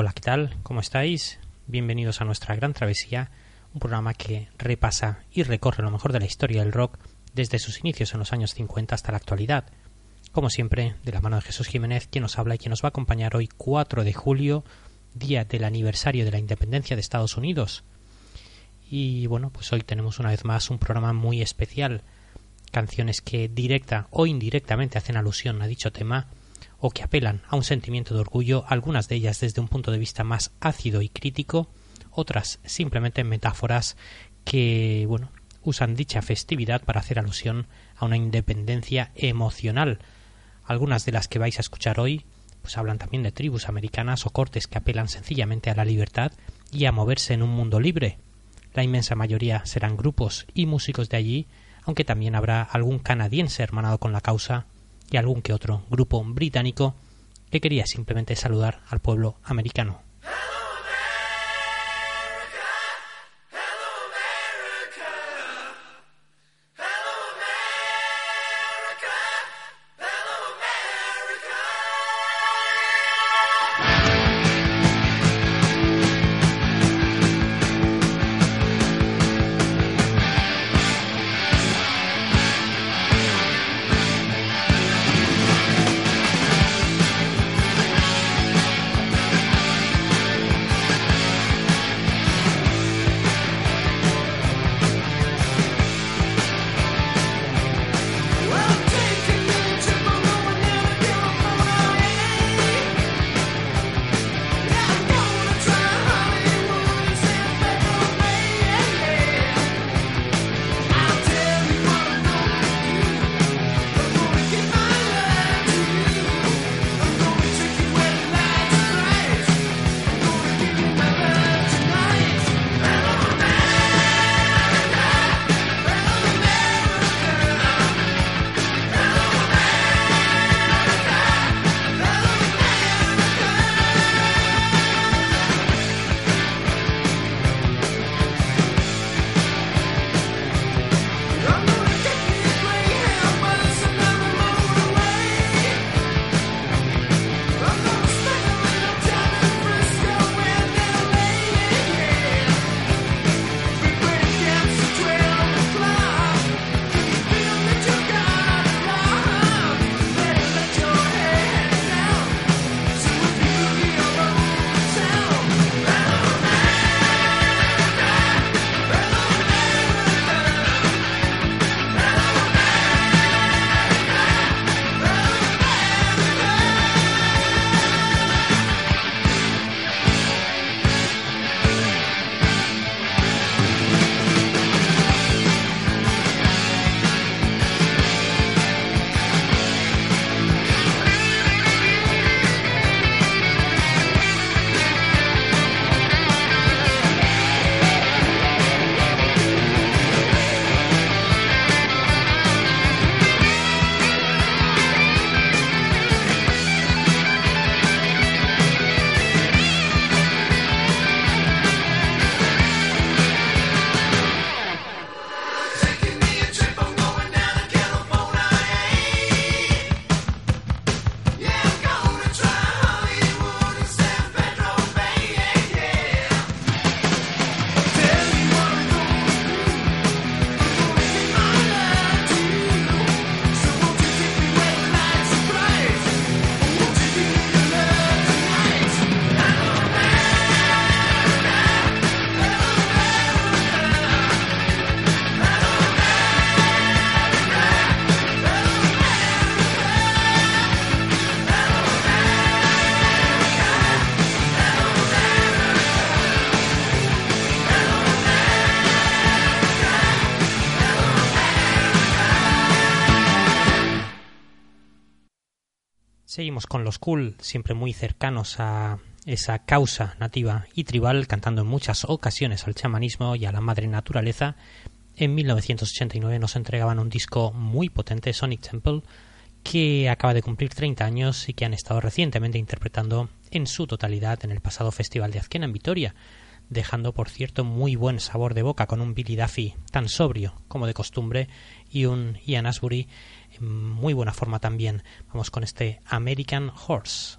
Hola, ¿qué tal? ¿Cómo estáis? Bienvenidos a nuestra gran travesía, un programa que repasa y recorre lo mejor de la historia del rock desde sus inicios en los años 50 hasta la actualidad. Como siempre, de la mano de Jesús Jiménez, quien nos habla y quien nos va a acompañar hoy 4 de julio, día del aniversario de la independencia de Estados Unidos. Y bueno, pues hoy tenemos una vez más un programa muy especial, canciones que directa o indirectamente hacen alusión a dicho tema o que apelan a un sentimiento de orgullo, algunas de ellas desde un punto de vista más ácido y crítico, otras simplemente metáforas que, bueno, usan dicha festividad para hacer alusión a una independencia emocional. Algunas de las que vais a escuchar hoy pues hablan también de tribus americanas o cortes que apelan sencillamente a la libertad y a moverse en un mundo libre. La inmensa mayoría serán grupos y músicos de allí, aunque también habrá algún canadiense hermanado con la causa y algún que otro grupo británico que quería simplemente saludar al pueblo americano. Con los cool, siempre muy cercanos a esa causa nativa y tribal, cantando en muchas ocasiones al chamanismo y a la madre naturaleza. En 1989 nos entregaban un disco muy potente, Sonic Temple, que acaba de cumplir 30 años y que han estado recientemente interpretando en su totalidad en el pasado Festival de Azquena en Vitoria, dejando por cierto muy buen sabor de boca con un Billy Duffy tan sobrio como de costumbre y un Ian Asbury muy buena forma también. Vamos con este American Horse.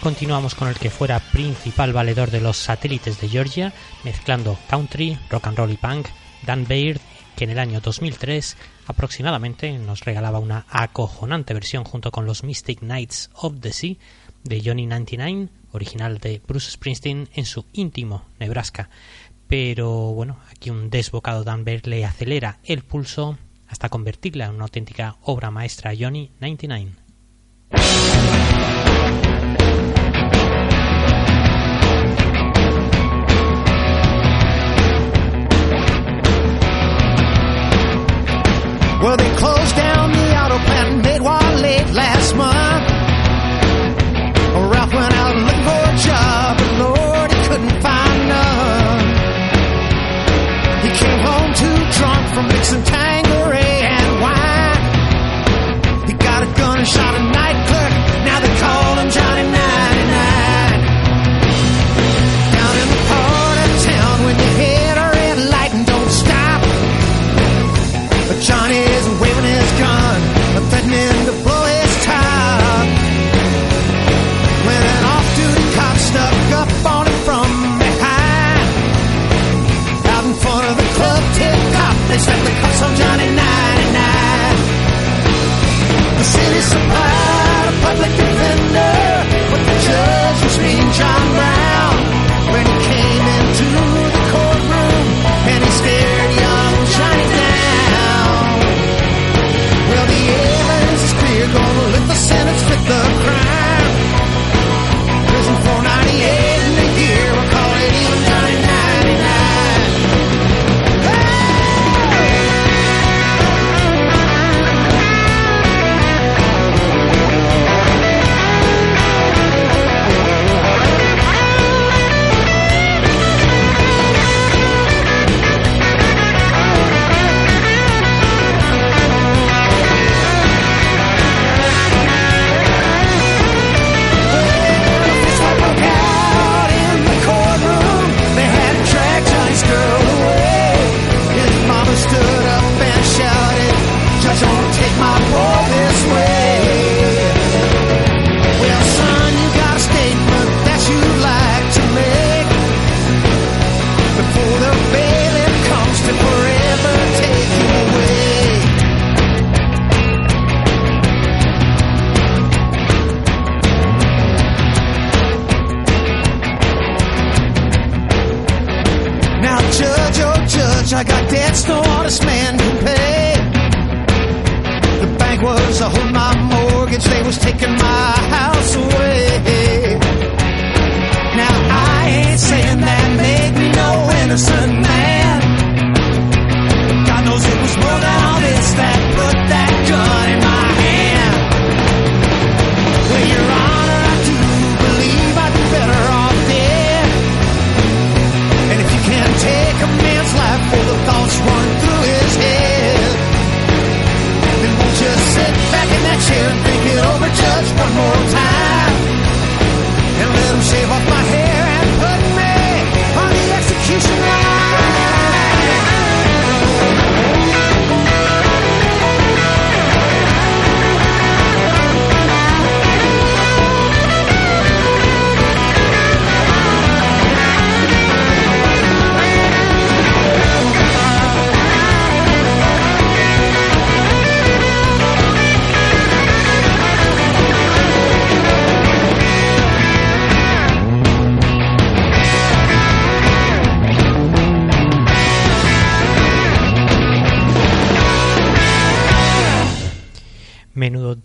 Continuamos con el que fuera principal valedor de los satélites de Georgia, mezclando country, rock and roll y punk, Dan Baird, que en el año 2003 aproximadamente nos regalaba una acojonante versión junto con los Mystic Knights of the Sea de Johnny 99, original de Bruce Springsteen en su íntimo Nebraska. Pero bueno, aquí un desbocado Dan Baird le acelera el pulso hasta convertirla en una auténtica obra maestra Johnny 99. Well, they closed down slapped on Johnny 99. The city supplied a public defender, but the judge was mean John Brown when he came into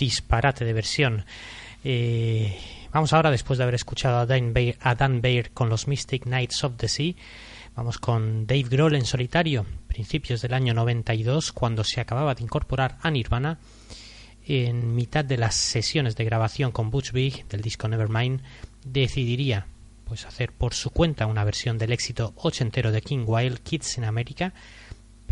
disparate de versión. Eh, vamos ahora, después de haber escuchado a Dan, Bair, a Dan Baird con los Mystic Knights of the Sea, vamos con Dave Grohl en solitario, principios del año 92, cuando se acababa de incorporar a Nirvana. En mitad de las sesiones de grabación con Butch Vig del disco Nevermind, decidiría pues hacer por su cuenta una versión del éxito ochentero de King Wild Kids in America,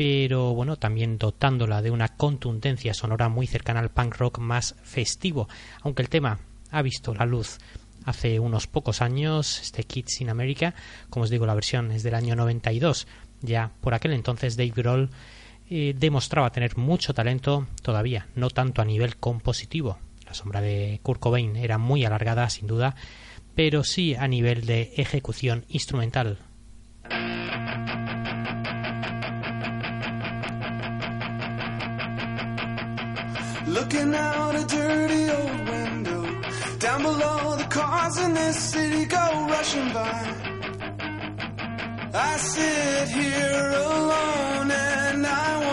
pero bueno, también dotándola de una contundencia sonora muy cercana al punk rock más festivo, aunque el tema ha visto la luz hace unos pocos años, este Kids in America, como os digo, la versión es del año 92, ya por aquel entonces Dave Grohl eh, demostraba tener mucho talento todavía, no tanto a nivel compositivo, la sombra de Kurt Cobain era muy alargada sin duda, pero sí a nivel de ejecución instrumental. Looking out a dirty old window. Down below, the cars in this city go rushing by. I sit here alone and I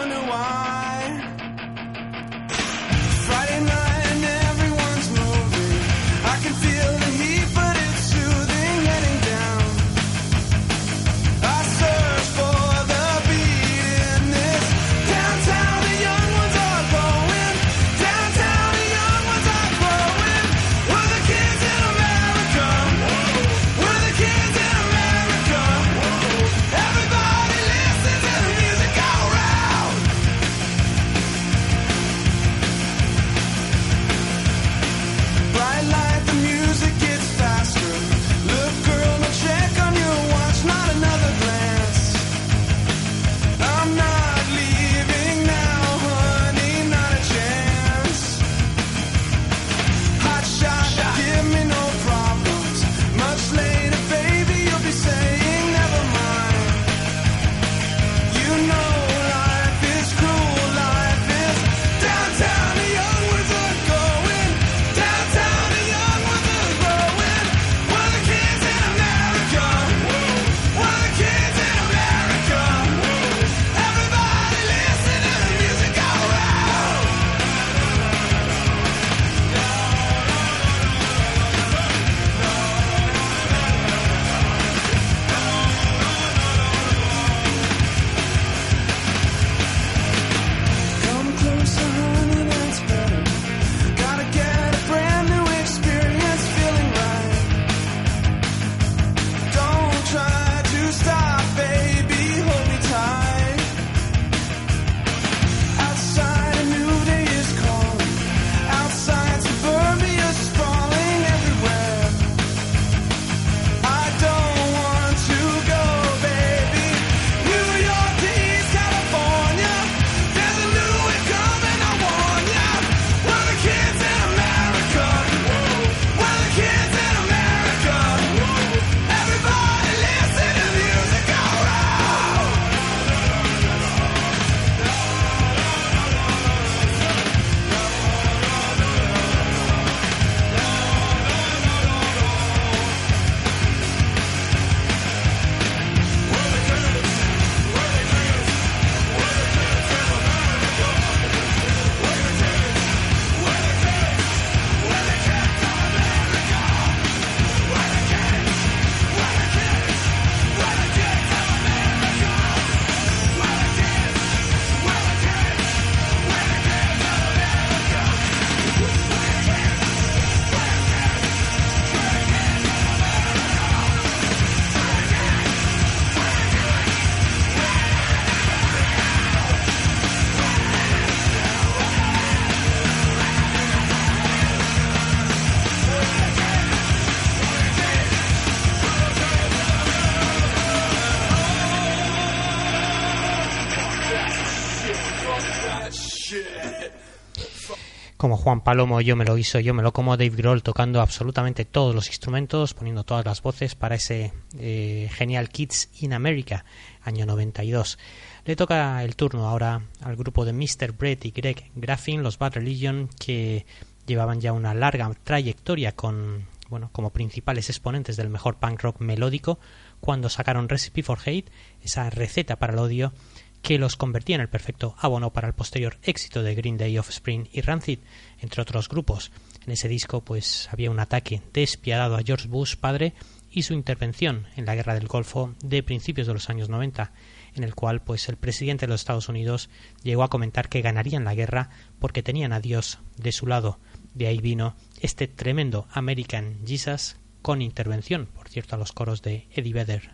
Juan Palomo, yo me lo hizo, yo me lo como Dave Grohl tocando absolutamente todos los instrumentos, poniendo todas las voces para ese eh, genial Kids in America, año 92. Le toca el turno ahora al grupo de Mr. Brett y Greg Graffin, los Bad Religion, que llevaban ya una larga trayectoria con, bueno, como principales exponentes del mejor punk rock melódico, cuando sacaron Recipe for Hate, esa receta para el odio, que los convertía en el perfecto abono para el posterior éxito de Green Day, Offspring y Rancid, entre otros grupos. En ese disco pues había un ataque despiadado a George Bush padre y su intervención en la guerra del Golfo de principios de los años 90, en el cual pues el presidente de los Estados Unidos llegó a comentar que ganarían la guerra porque tenían a Dios de su lado. De ahí vino este tremendo American Jesus con intervención, por cierto, a los coros de Eddie Vedder.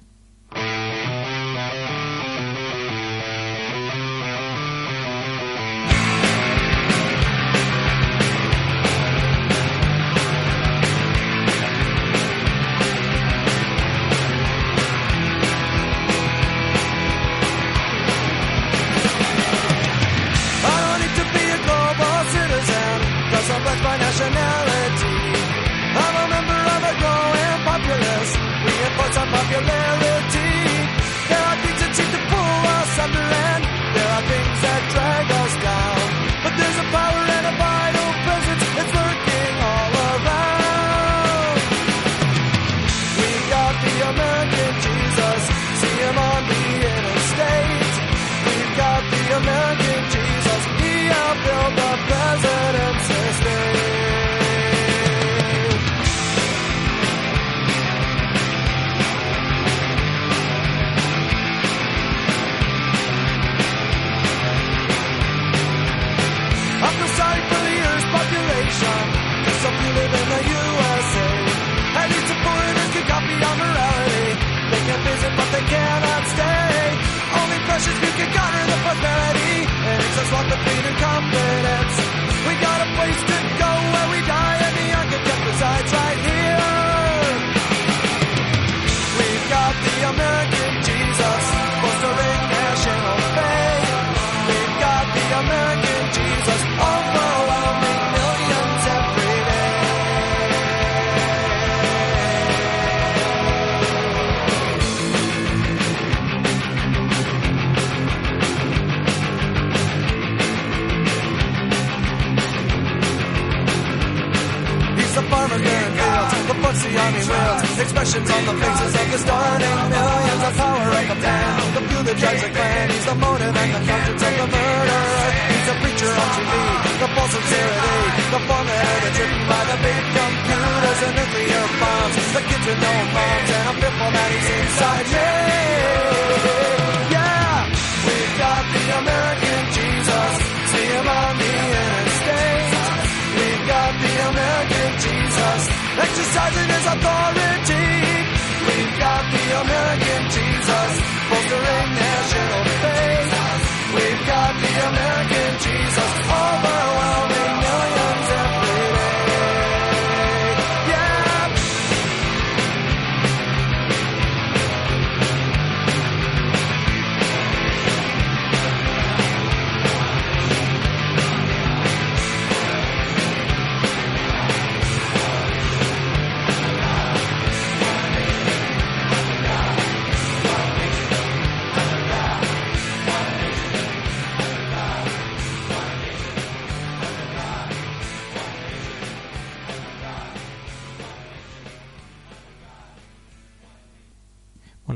No and that he's inside me. Yeah, we've got the American Jesus. We've got the American Jesus exercising his authority. We've got the American Jesus bolstering national faith. We've got the American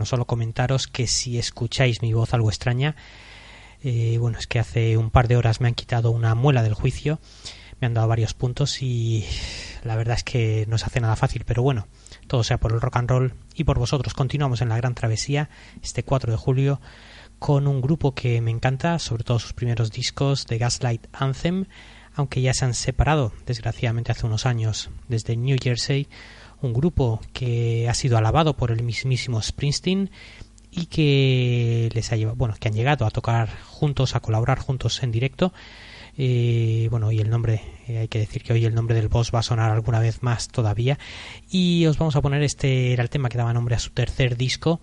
solo comentaros que si escucháis mi voz algo extraña, eh, bueno, es que hace un par de horas me han quitado una muela del juicio, me han dado varios puntos y la verdad es que no se hace nada fácil, pero bueno, todo sea por el rock and roll y por vosotros. Continuamos en la gran travesía este 4 de julio con un grupo que me encanta, sobre todo sus primeros discos de Gaslight Anthem, aunque ya se han separado desgraciadamente hace unos años desde New Jersey, un grupo que ha sido alabado por el mismísimo Springsteen y que les ha llevado, bueno, que han llegado a tocar juntos, a colaborar juntos en directo. Eh, bueno, hoy el nombre, eh, hay que decir que hoy el nombre del boss va a sonar alguna vez más todavía. Y os vamos a poner este, era el tema que daba nombre a su tercer disco,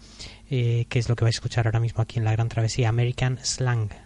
eh, que es lo que vais a escuchar ahora mismo aquí en la Gran Travesía, American Slang.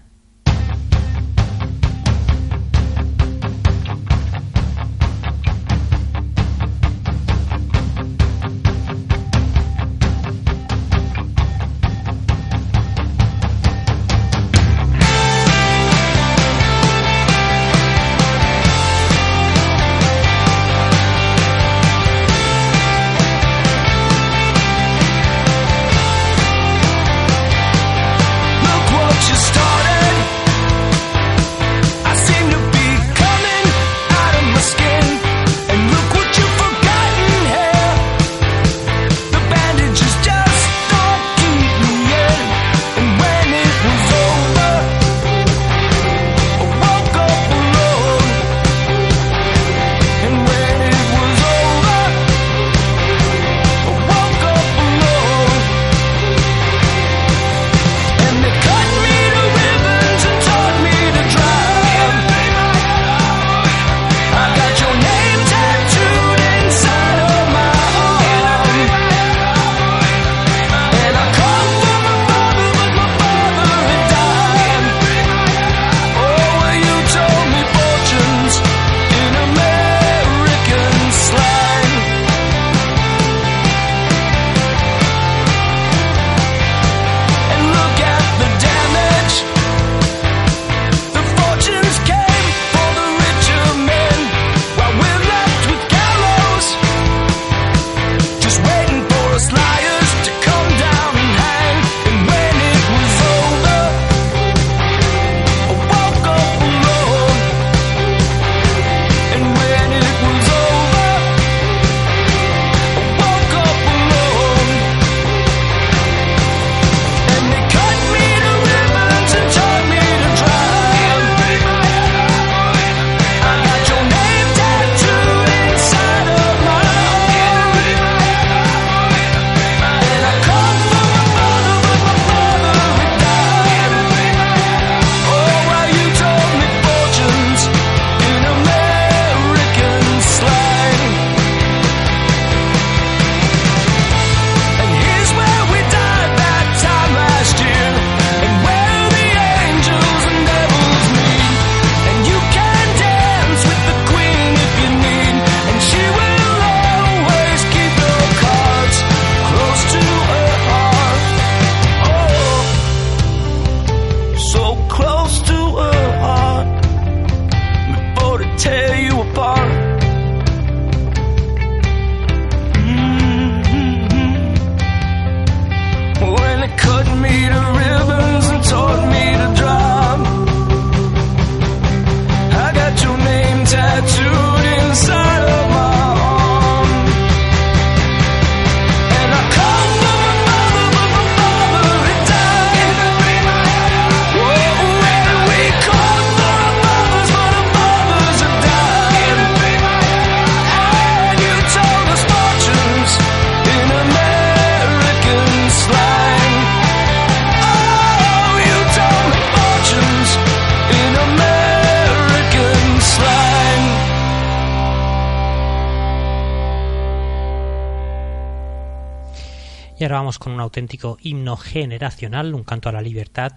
Auténtico himno generacional, un canto a la libertad,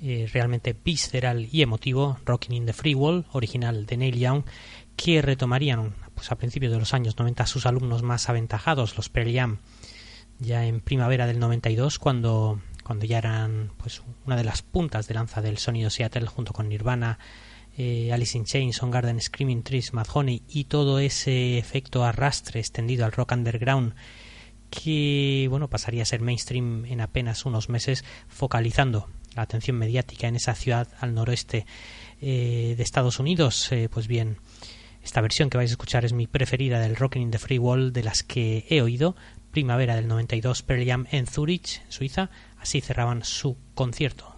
eh, realmente visceral y emotivo, Rocking in the Free Wall, original de Neil Young, que retomarían pues, a principios de los años 90 sus alumnos más aventajados, los Pearl Jam, ya en primavera del 92, cuando, cuando ya eran pues, una de las puntas de lanza del sonido Seattle junto con Nirvana, eh, Alice in Chains, Garden, Screaming Trees, Mad Honey y todo ese efecto arrastre extendido al rock underground que bueno pasaría a ser mainstream en apenas unos meses focalizando la atención mediática en esa ciudad al noroeste eh, de Estados Unidos. Eh, pues bien esta versión que vais a escuchar es mi preferida del Rocking in the Free Wall de las que he oído primavera del 92 Pearl en Zurich Suiza. Así cerraban su concierto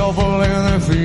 shovel in the field.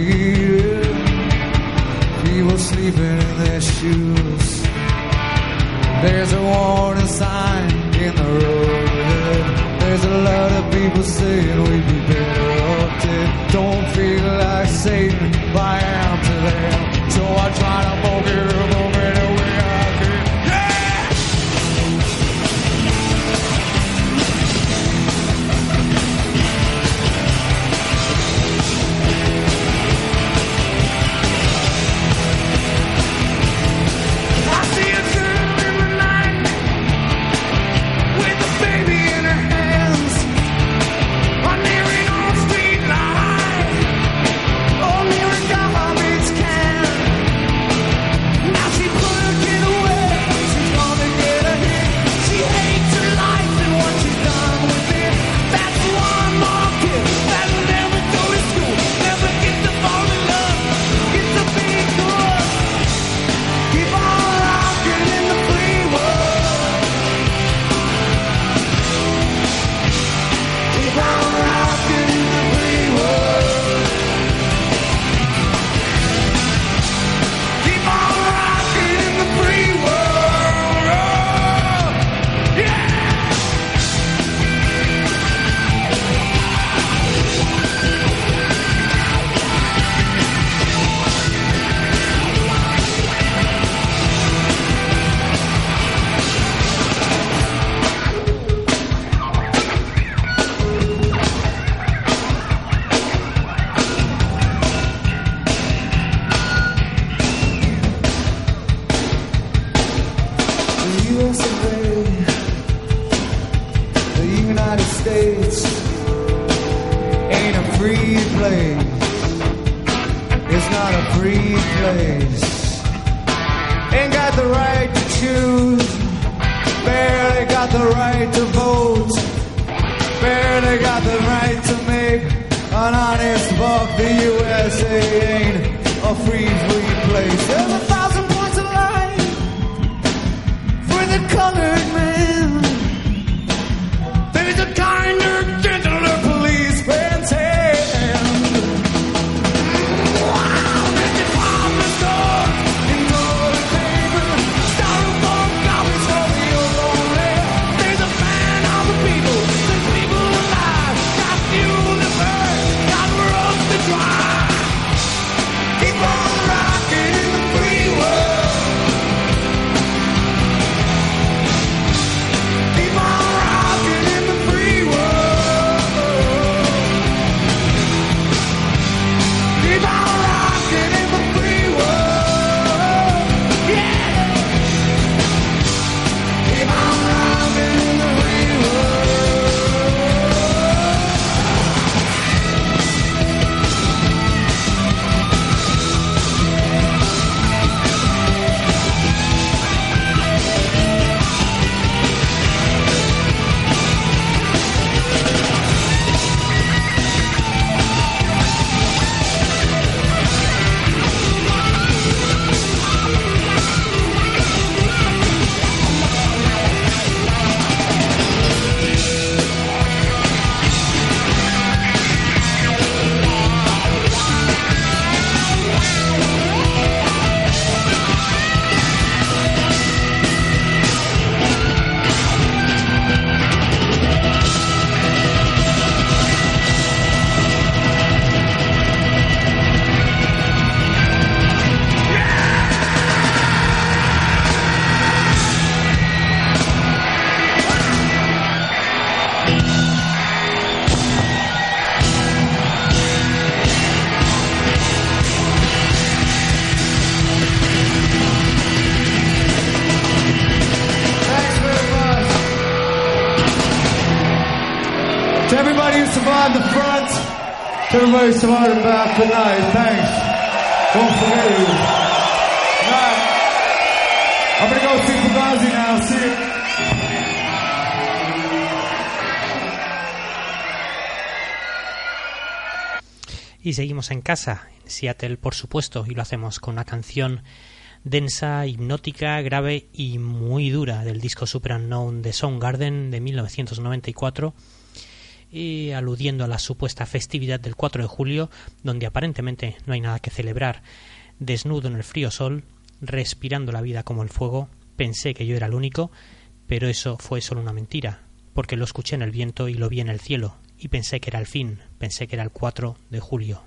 You. Night. I'm gonna go see now. Y seguimos en casa, en Seattle, por supuesto, y lo hacemos con una canción densa, hipnótica, grave y muy dura del disco Super Unknown de Soundgarden de 1994, y aludiendo a la supuesta festividad del 4 de julio, donde aparentemente no hay nada que celebrar. Desnudo en el frío sol, respirando la vida como el fuego, pensé que yo era el único, pero eso fue solo una mentira, porque lo escuché en el viento y lo vi en el cielo, y pensé que era el fin, pensé que era el 4 de julio.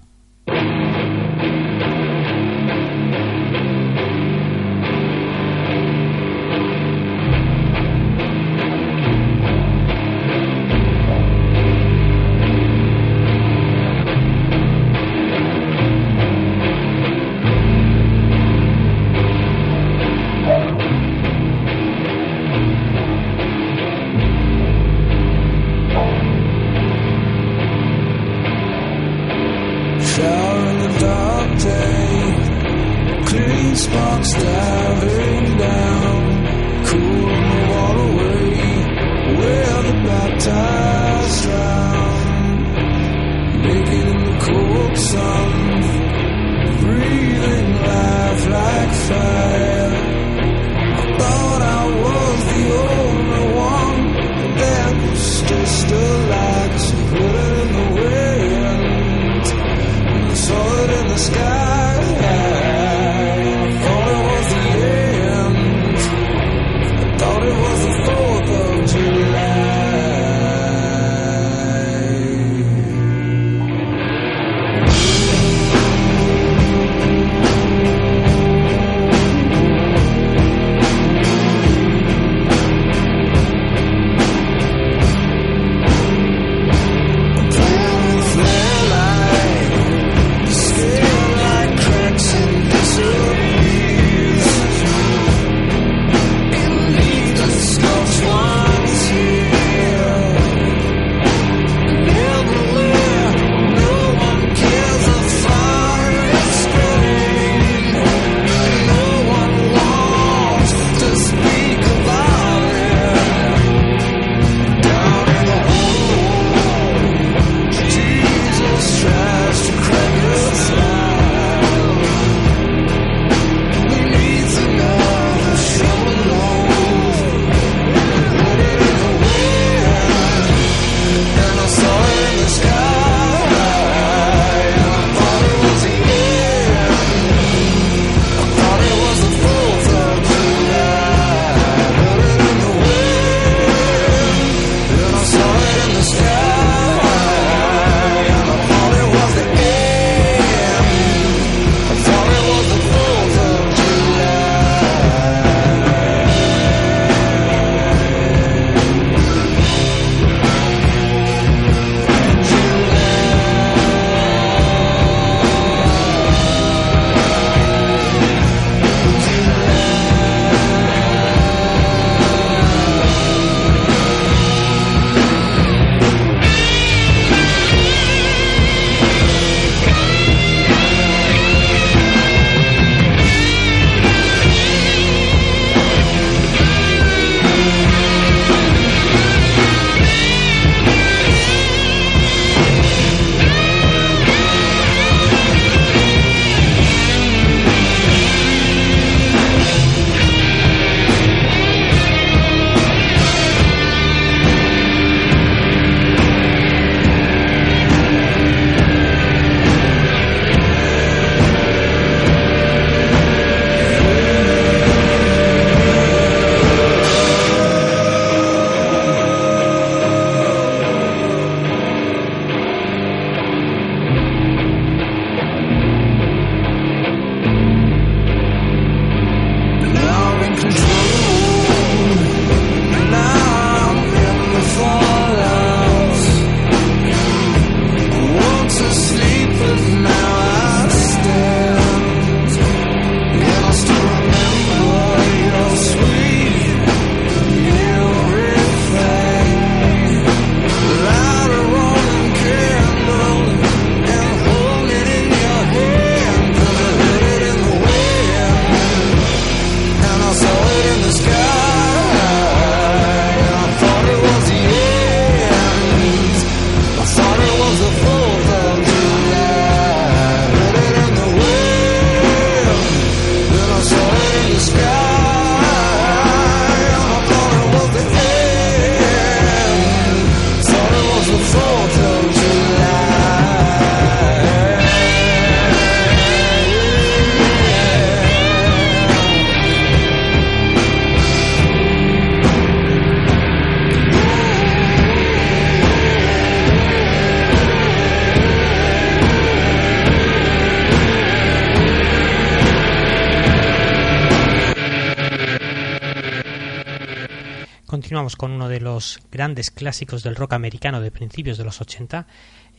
Grandes clásicos del rock americano de principios de los 80,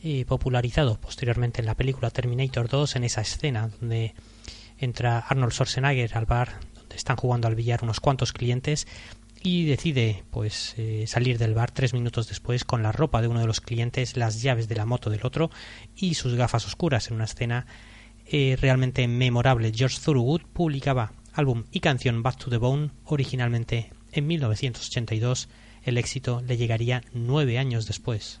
eh, popularizado posteriormente en la película Terminator 2 en esa escena donde entra Arnold Schwarzenegger al bar donde están jugando al billar unos cuantos clientes y decide pues eh, salir del bar tres minutos después con la ropa de uno de los clientes, las llaves de la moto del otro y sus gafas oscuras en una escena eh, realmente memorable. George Thorogood publicaba álbum y canción Back to the Bone originalmente en 1982. El éxito le llegaría nueve años después.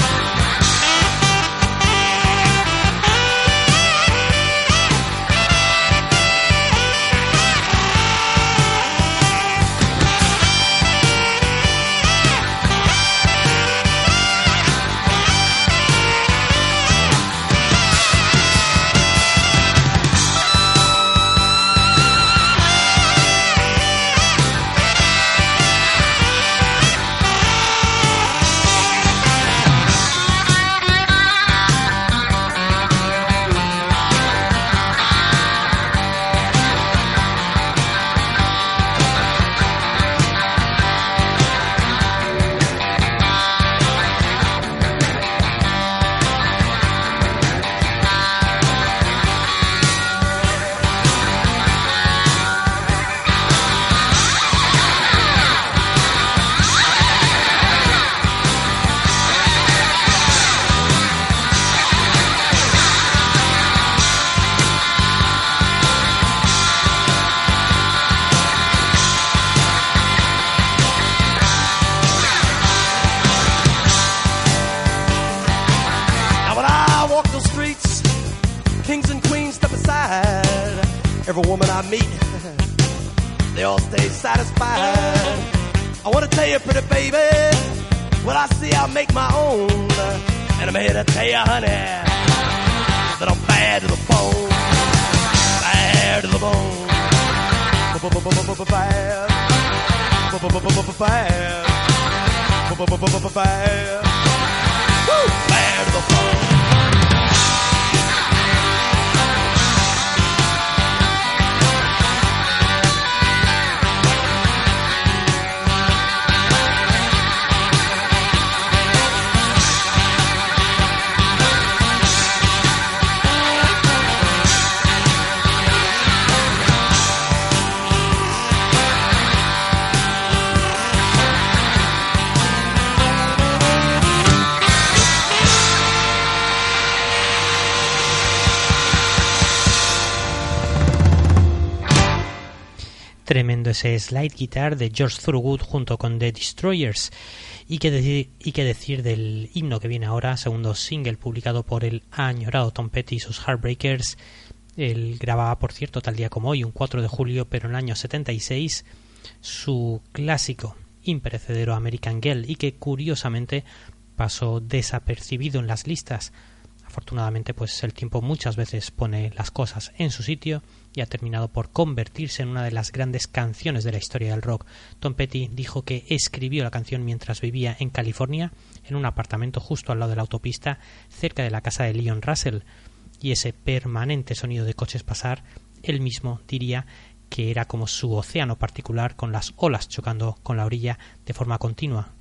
They all stay satisfied. I wanna tell you, pretty baby, what I see I make my own. And I'm here to tell you, honey, that I'm bad to the bone. Bad to the bone. Bad. Bad. Bad. To the bone. Ese slide guitar de George Thorogood junto con The Destroyers. Y qué, decir, y qué decir del himno que viene ahora, segundo single publicado por el añorado Tom Petty y sus Heartbreakers. Él grababa, por cierto, tal día como hoy, un 4 de julio, pero en el año 76, su clásico imperecedero American Girl y que curiosamente pasó desapercibido en las listas. Afortunadamente, pues el tiempo muchas veces pone las cosas en su sitio y ha terminado por convertirse en una de las grandes canciones de la historia del rock. Tom Petty dijo que escribió la canción mientras vivía en California, en un apartamento justo al lado de la autopista, cerca de la casa de Leon Russell, y ese permanente sonido de coches pasar, él mismo diría que era como su océano particular con las olas chocando con la orilla de forma continua,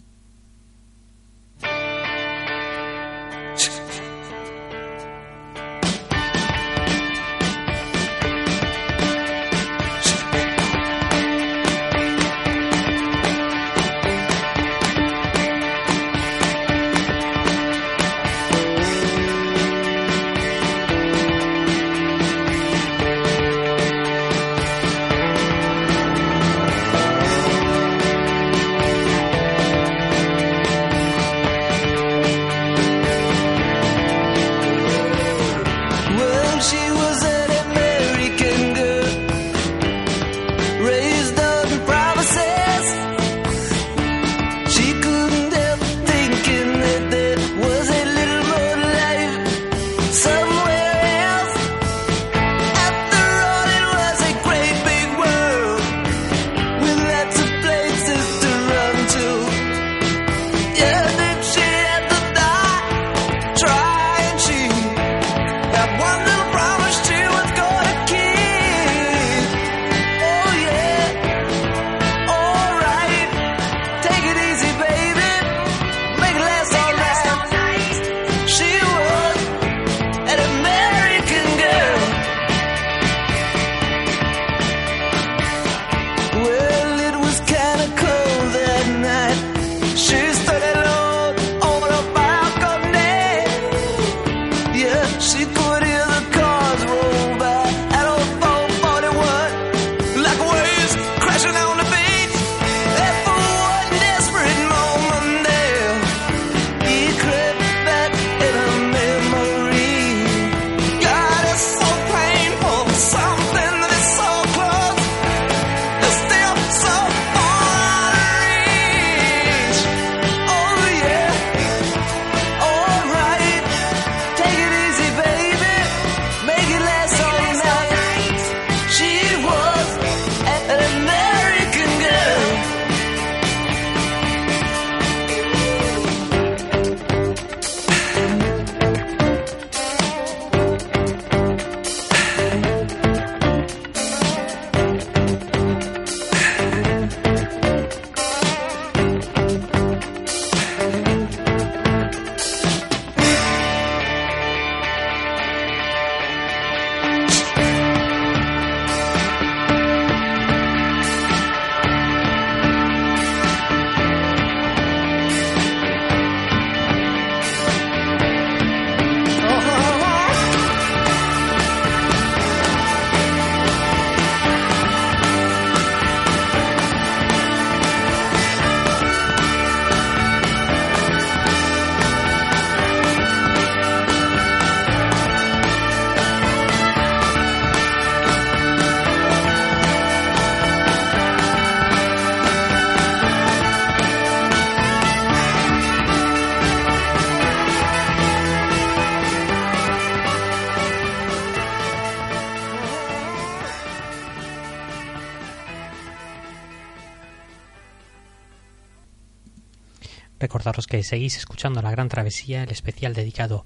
Recordaros que seguís escuchando La Gran Travesía, el especial dedicado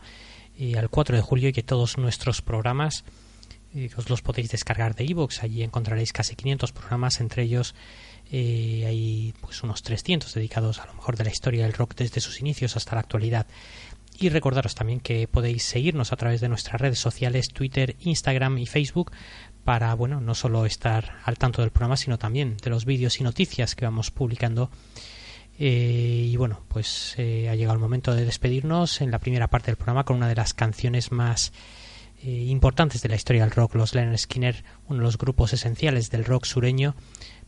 eh, al 4 de julio y que todos nuestros programas eh, os los podéis descargar de iVoox. Allí encontraréis casi 500 programas, entre ellos eh, hay pues unos 300 dedicados a lo mejor de la historia del rock desde sus inicios hasta la actualidad. Y recordaros también que podéis seguirnos a través de nuestras redes sociales, Twitter, Instagram y Facebook, para, bueno, no solo estar al tanto del programa, sino también de los vídeos y noticias que vamos publicando eh, y bueno, pues eh, ha llegado el momento de despedirnos en la primera parte del programa con una de las canciones más eh, importantes de la historia del rock, los Leonard Skinner, uno de los grupos esenciales del rock sureño,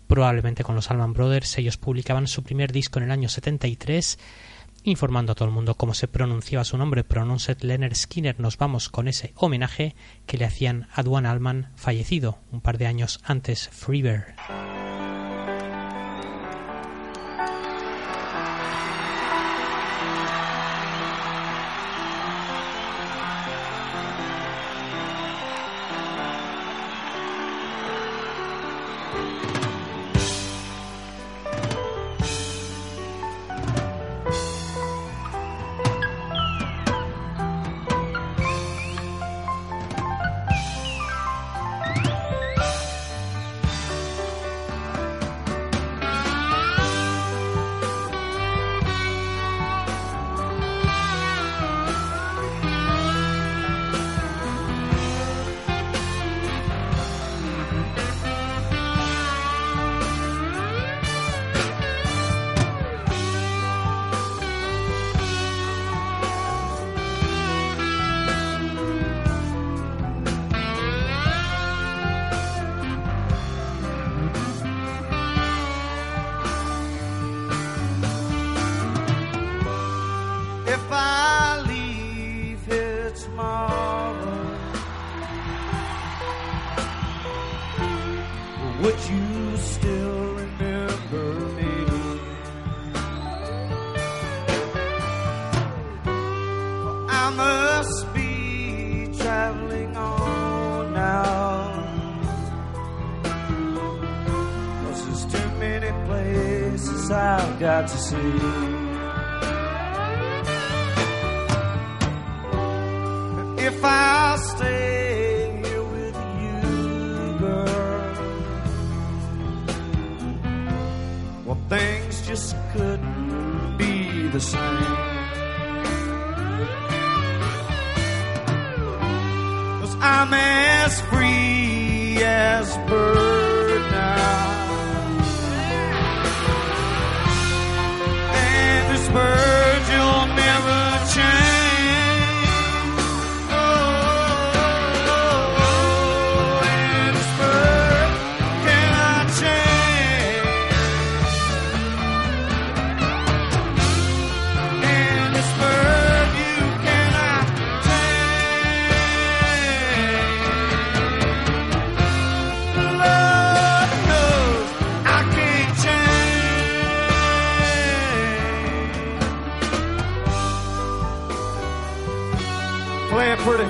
probablemente con los Allman Brothers. Ellos publicaban su primer disco en el año 73, informando a todo el mundo cómo se pronunciaba su nombre, Pronounced Leonard Skinner. Nos vamos con ese homenaje que le hacían a Duane Allman, fallecido un par de años antes, Freebird. If I stay here with you, girl. Well, things just couldn't be the same. Cause I'm as free as a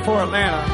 for Atlanta.